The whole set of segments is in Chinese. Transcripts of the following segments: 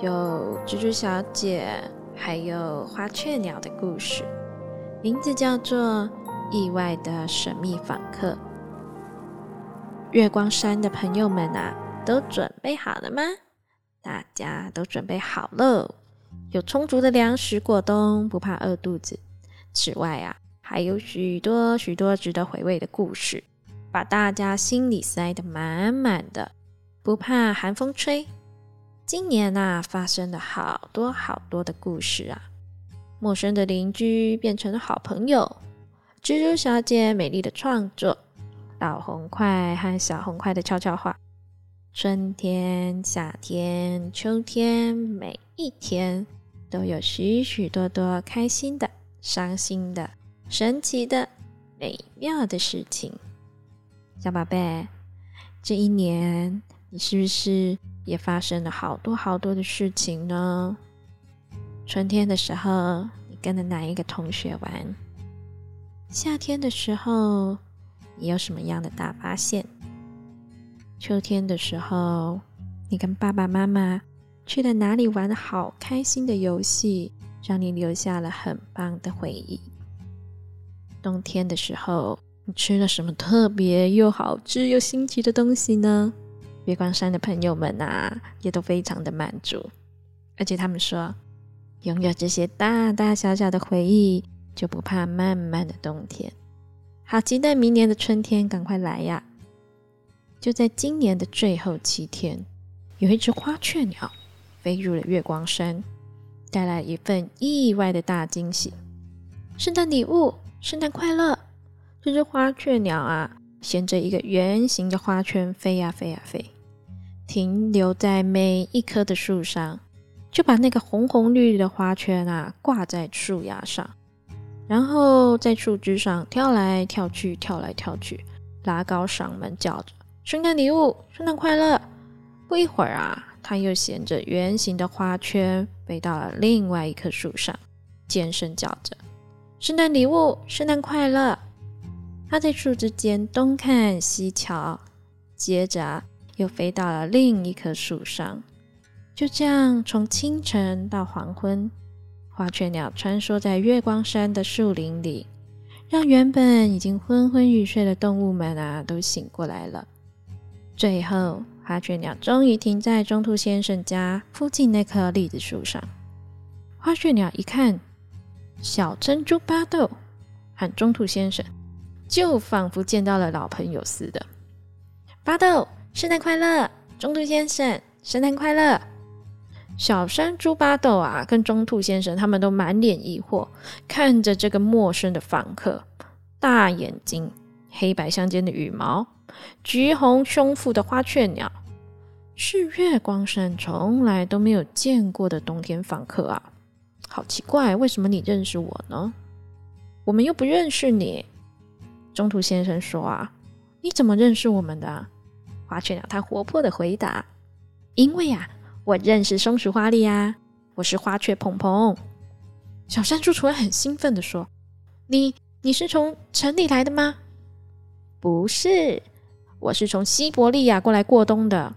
有蜘蛛小姐，还有花雀鸟的故事，名字叫做《意外的神秘访客》。月光山的朋友们啊，都准备好了吗？大家都准备好了，有充足的粮食过冬，不怕饿肚子。此外啊，还有许多许多值得回味的故事，把大家心里塞得满满的，不怕寒风吹。今年呐，发生了好多好多的故事啊！陌生的邻居变成了好朋友，蜘蛛小姐美丽的创作，老红块和小红块的悄悄话，春天、夏天、秋天，每一天都有许许多多开心的、伤心的、神奇的、美妙的事情。小宝贝，这一年你是不是？也发生了好多好多的事情呢。春天的时候，你跟着哪一个同学玩？夏天的时候，你有什么样的大发现？秋天的时候，你跟爸爸妈妈去了哪里玩好开心的游戏，让你留下了很棒的回忆？冬天的时候，你吃了什么特别又好吃又新奇的东西呢？月光山的朋友们啊，也都非常的满足，而且他们说，拥有这些大大小小的回忆，就不怕漫漫的冬天。好期待明年的春天赶快来呀！就在今年的最后七天，有一只花雀鸟飞入了月光山，带来一份意外的大惊喜——圣诞礼物！圣诞快乐！这只花雀鸟啊，衔着一个圆形的花圈飞呀飞呀飞。停留在每一棵的树上，就把那个红红绿绿的花圈啊挂在树芽上，然后在树枝上跳来跳去，跳来跳去，拉高嗓门叫着“圣诞礼物，圣诞快乐”。不一会儿啊，他又衔着圆形的花圈飞到了另外一棵树上，尖声叫着“圣诞礼物，圣诞快乐”。他在树枝间东看西瞧，接着。又飞到了另一棵树上，就这样从清晨到黄昏，花雀鸟穿梭在月光山的树林里，让原本已经昏昏欲睡的动物们啊都醒过来了。最后，花雀鸟终于停在中兔先生家附近那棵栗子树上。花雀鸟一看，小珍珠巴豆和中兔先生，就仿佛见到了老朋友似的。巴豆。圣诞快乐，中兔先生！圣诞快乐，小山猪巴豆啊，跟中兔先生他们都满脸疑惑，看着这个陌生的访客，大眼睛，黑白相间的羽毛，橘红胸腹的花雀鸟，是月光山从来都没有见过的冬天访客啊！好奇怪，为什么你认识我呢？我们又不认识你。中兔先生说啊，你怎么认识我们的？花雀鸟，它活泼的回答：“因为啊，我认识松鼠花栗呀，我是花雀鹏鹏。”小山猪突然很兴奋的说：“你，你是从城里来的吗？”“不是，我是从西伯利亚过来过冬的。”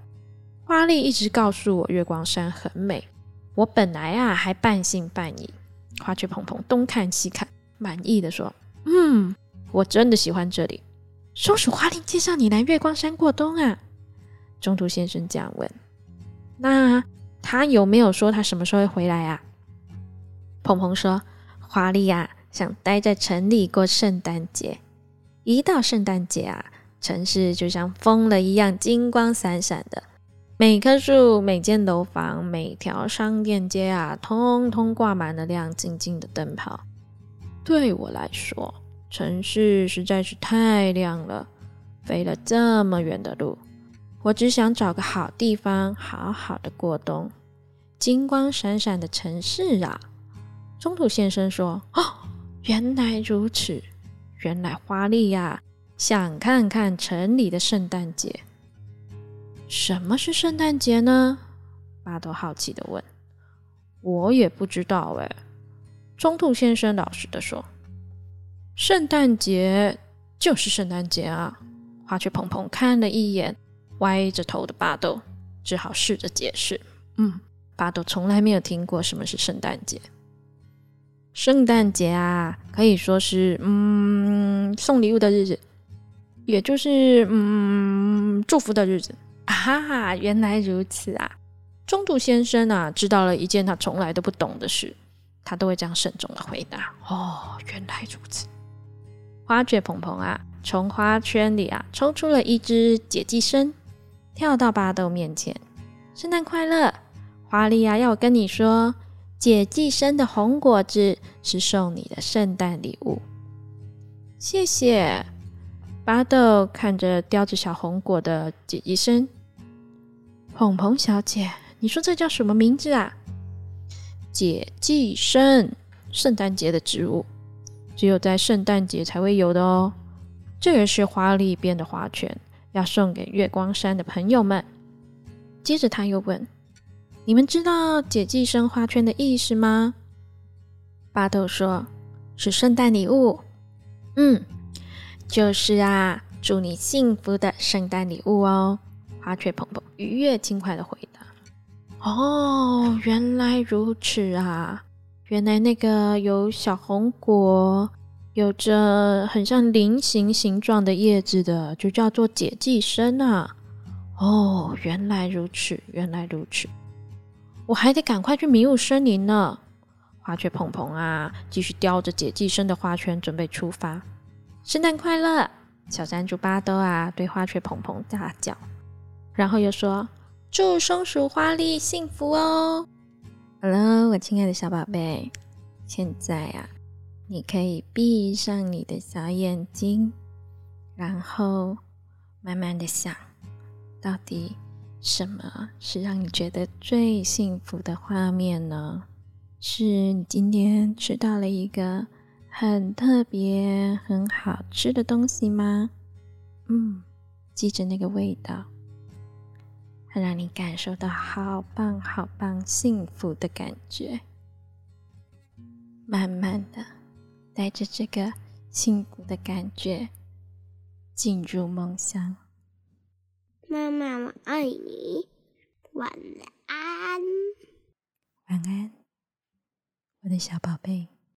花栗一直告诉我月光山很美，我本来啊还半信半疑。花雀鹏鹏东看西看，满意的说：“嗯，我真的喜欢这里。”松鼠花令介绍你来月光山过冬啊？中途先生这样问。那他有没有说他什么时候会回来啊？鹏鹏说：“花丽呀，想待在城里过圣诞节。一到圣诞节啊，城市就像疯了一样，金光闪闪的。每棵树、每间楼房、每条商店街啊，通通挂满了亮晶晶的灯泡。对我来说。”城市实在是太亮了，飞了这么远的路，我只想找个好地方好好的过冬。金光闪闪的城市啊！中土先生说：“哦，原来如此，原来花丽呀，想看看城里的圣诞节。什么是圣诞节呢？”巴豆好奇的问。“我也不知道哎。”中土先生老实的说：“圣诞节就是圣诞节啊。”花雀蓬蓬看了一眼歪着头的巴豆，只好试着解释：“嗯，巴豆从来没有听过什么是圣诞节。圣诞节啊，可以说是嗯送礼物的日子，也就是嗯祝福的日子啊哈。原来如此啊！中途先生啊，知道了一件他从来都不懂的事，他都会这样慎重的回答：哦，原来如此。花雀蓬蓬啊。”从花圈里啊抽出了一只解寄生，跳到巴豆面前。圣诞快乐，华丽啊！要我跟你说，解寄生的红果子是送你的圣诞礼物。谢谢。巴豆看着叼着小红果的解寄生，蓬蓬小姐，你说这叫什么名字啊？解寄生，圣诞节的植物，只有在圣诞节才会有的哦。这个是花丽编的花圈，要送给月光山的朋友们。接着他又问：“你们知道解寄生花圈的意思吗？”巴豆说：“是圣诞礼物。”嗯，就是啊，祝你幸福的圣诞礼物哦。花雀蓬蓬愉悦轻快的回答：“哦，原来如此啊，原来那个有小红果。”有着很像菱形形状的叶子的，就叫做解寄生啊！哦，原来如此，原来如此，我还得赶快去迷雾森林呢。花雀蓬蓬啊，继续叼着解寄生的花圈，准备出发。圣诞快乐，小山猪巴豆啊，对花雀蓬蓬大叫，然后又说：“祝松鼠花丽幸福哦！”Hello，我亲爱的小宝贝，现在啊。你可以闭上你的小眼睛，然后慢慢的想，到底什么是让你觉得最幸福的画面呢？是你今天吃到了一个很特别、很好吃的东西吗？嗯，记着那个味道，让你感受到好棒、好棒、幸福的感觉。慢慢的。带着这个幸福的感觉进入梦乡。妈妈，我爱你，晚安。晚安，我的小宝贝。